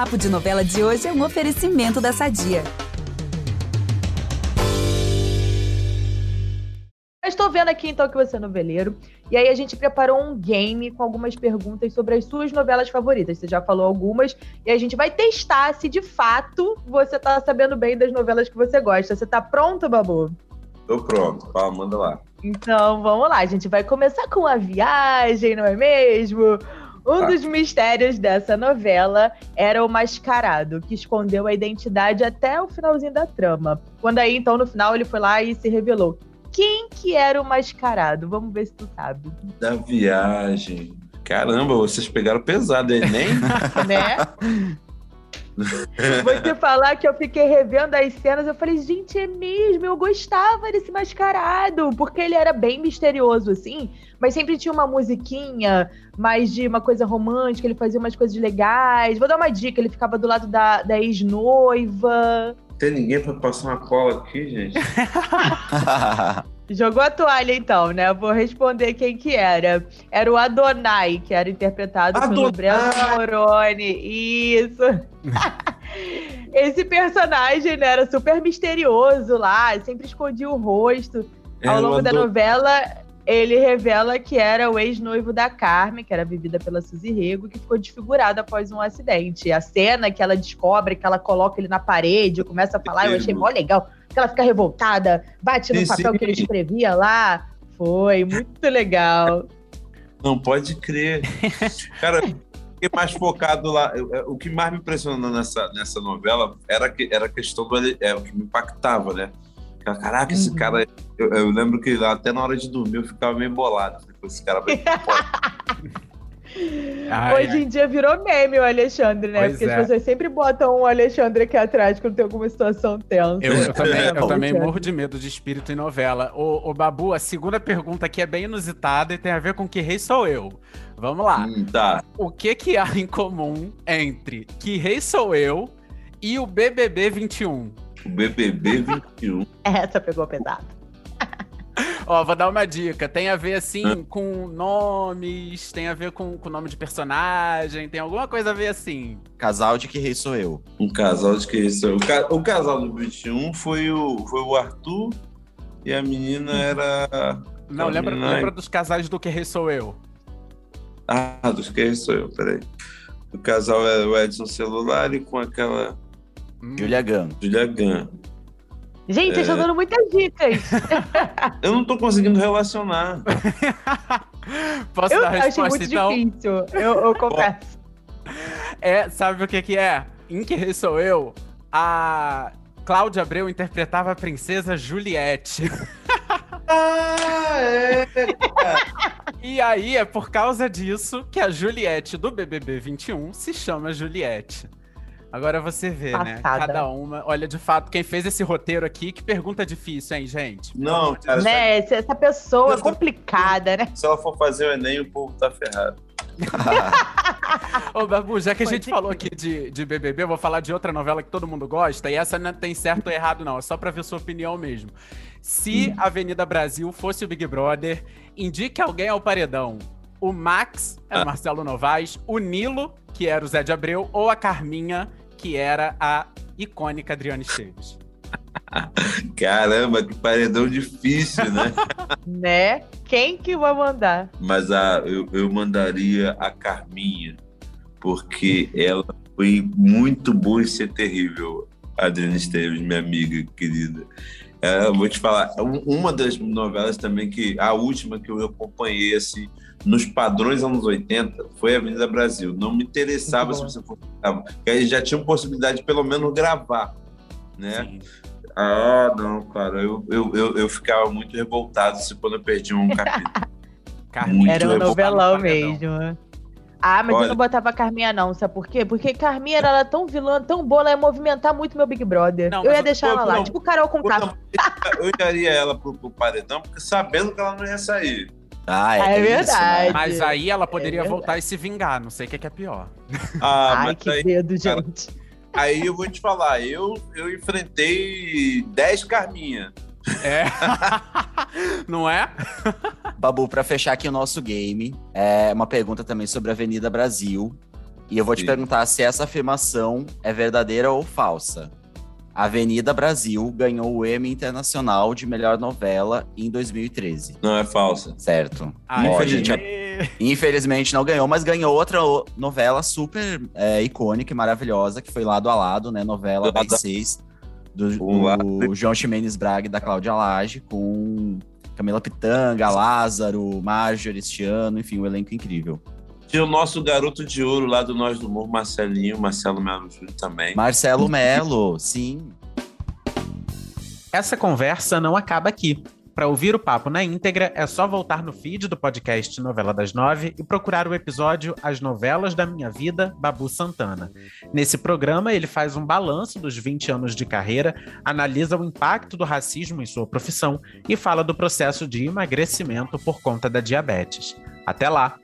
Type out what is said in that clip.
Papo de Novela de hoje é um oferecimento da Sadia. Estou vendo aqui então que você é noveleiro. E aí a gente preparou um game com algumas perguntas sobre as suas novelas favoritas. Você já falou algumas. E a gente vai testar se de fato você tá sabendo bem das novelas que você gosta. Você tá pronto, Babu? Tô pronto. Fala, manda lá. Então vamos lá. A gente vai começar com a viagem, não é mesmo? Um Tá. dos mistérios dessa novela era o mascarado, que escondeu a identidade até o finalzinho da trama. Quando aí, então, no final, ele foi lá e se revelou. Quem que era o mascarado? Vamos ver se tu sabe. Da viagem. Caramba, vocês pegaram pesado, Enem? né? Te falar que eu fiquei revendo as cenas, eu falei, gente, é mesmo, eu gostava desse mascarado, porque ele era bem misterioso, assim, mas sempre tinha uma musiquinha mais de uma coisa romântica, ele fazia umas coisas legais. Vou dar uma dica, ele ficava do lado da, da ex-noiva. Tem ninguém pra passar uma cola aqui, gente? Jogou a toalha, então, né? Vou responder quem que era. Era o Adonai, que era interpretado pelo Adonai! Breno Moroni. Isso. Esse personagem né, era super misterioso lá, sempre escondia o rosto. Ao É, longo o da novela, ele revela que era o ex-noivo da Carmen, que era vivida pela Suzy Rego, que ficou desfigurado após um acidente. A cena que ela descobre, que ela coloca ele na parede, começa a falar, eu achei mó legal, que ela fica revoltada, bate no Sim, papel sim. que ele escrevia lá. Foi muito legal. Não pode crer. Cara, fiquei mais focado lá. Eu- O que mais me impressionou nessa, nessa novela era, que, era a questão do. É, o que me impactava, né? Cara, Caraca, esse Uhum. cara. Eu, eu lembro que até na hora de dormir eu ficava meio bolado. Falei, "Pô, Esse cara vai. Ai, Hoje em dia virou meme o Alexandre, né? Pois Porque é. as pessoas sempre botam o Alexandre aqui atrás quando tem alguma situação tensa. Eu, eu também, eu Alexandre. também morro de medo de espírito em novela. Ô, ô, Babu, a segunda pergunta aqui é bem inusitada e tem a ver com que rei sou eu. Vamos lá. Hum, tá. O que que há em comum entre que rei sou eu e o BBB 21? O BBB 21. Essa pegou pesado. Ó, vou dar uma dica. Tem a ver, assim, com nomes, tem a ver com o nome de personagem, tem alguma coisa a ver assim. Casal de que rei sou eu. Um casal de que isso? O, ca- o casal do 21 foi o, foi o Arthur e a menina era. Não, lembra, Ai. lembra dos casais do que rei sou eu? Ah, dos que sou eu, peraí. O casal é o Edson Celular e com aquela Hum. Julia Gunn. Julia Gunn. Gente, vocês estão dando muitas dicas. Eu não tô conseguindo relacionar. Posso Eu dar a achei resposta, muito então? difícil. Eu, eu confesso. É, sabe o que que é? Em Que Rei Sou Eu, a Cláudia Abreu interpretava a princesa Juliette. Ah, é. E aí é por causa disso que a Juliette do BBB 21 se chama Juliette. Agora você vê, né? Passada. Cada uma. Olha, de fato, quem fez esse roteiro aqui, que pergunta difícil, hein, gente? Não, cara, né? Essa essa pessoa Essa- complicada, né? se ela for fazer o Enem, o povo tá ferrado. Ô, Babu, já que a gente falou aqui de, de BBB, eu vou falar de outra novela que todo mundo gosta, e essa não tem certo ou errado, não, é só pra ver sua opinião mesmo. Se a Avenida Brasil fosse o Big Brother, indique alguém ao paredão. O Max, é o Marcelo Novaes, o Nilo, que era o Zé de Abreu, ou a Carminha, que era a icônica Adriana Esteves. Caramba, que paredão difícil, né? Né? Quem que vai mandar? Mas a, eu, eu mandaria a Carminha, porque ela foi muito boa em ser terrível. Adriana Esteves, minha amiga querida. É, eu vou te falar, um- uma das novelas também que, a última que eu acompanhei, assim, nos padrões anos 80, foi Avenida Brasil. Não me interessava se você fosse. Porque aí já tinha possibilidade de pelo menos gravar, né? Sim. Ah, não, cara, eu, eu, eu, eu ficava muito revoltado se quando eu perdi um capítulo. Era um novelão mesmo. Ah, mas Olha- eu não botava a Carminha, não, sabe por quê? Porque Carminha era ela tão vilã, tão boa, ela ia movimentar muito meu Big Brother. Não, eu ia eu- deixar ela lá, não. tipo Carol com K. eu daria ela pro, pro paredão, porque sabendo que ela não ia sair. Ah, é, É tem isso, verdade. né? Mas aí ela poderia É verdade. voltar e se vingar, não sei o que que é pior. Ah, Ai, mas que aí, medo, cara. gente. aí eu vou te falar, eu, eu enfrentei 10 Carminha. É. não é? Babu, pra fechar aqui o nosso game, é uma pergunta também sobre a Avenida Brasil. E eu vou te Sim. perguntar se essa afirmação é verdadeira ou falsa. Avenida Brasil ganhou o Emmy Internacional de Melhor Novela em 2013. Não é falsa. Certo. Ai, Aê. gente, Infelizmente não ganhou, mas ganhou outra novela super é, icônica e maravilhosa, que foi Lado a Lado, né? Novela Lado a- das seis, do, lado. do João Ximenes Braga e da Cláudia Lage, com Camila Pitanga, Lázaro, Marjorie este ano, enfim, um elenco incrível. Tinha o nosso garoto de ouro lá do Nós do Morro, Marcelinho, Marcelo Melo Júnior também. Marcelo Melo, sim. Essa conversa não acaba aqui. Para ouvir o papo na íntegra, é só voltar no feed do podcast Novela das Nove e procurar o episódio As Novelas da Minha Vida, Babu Santana. Nesse programa, ele faz um balanço dos 20 anos de carreira, analisa o impacto do racismo em sua profissão e fala do processo de emagrecimento por conta da diabetes. Até lá!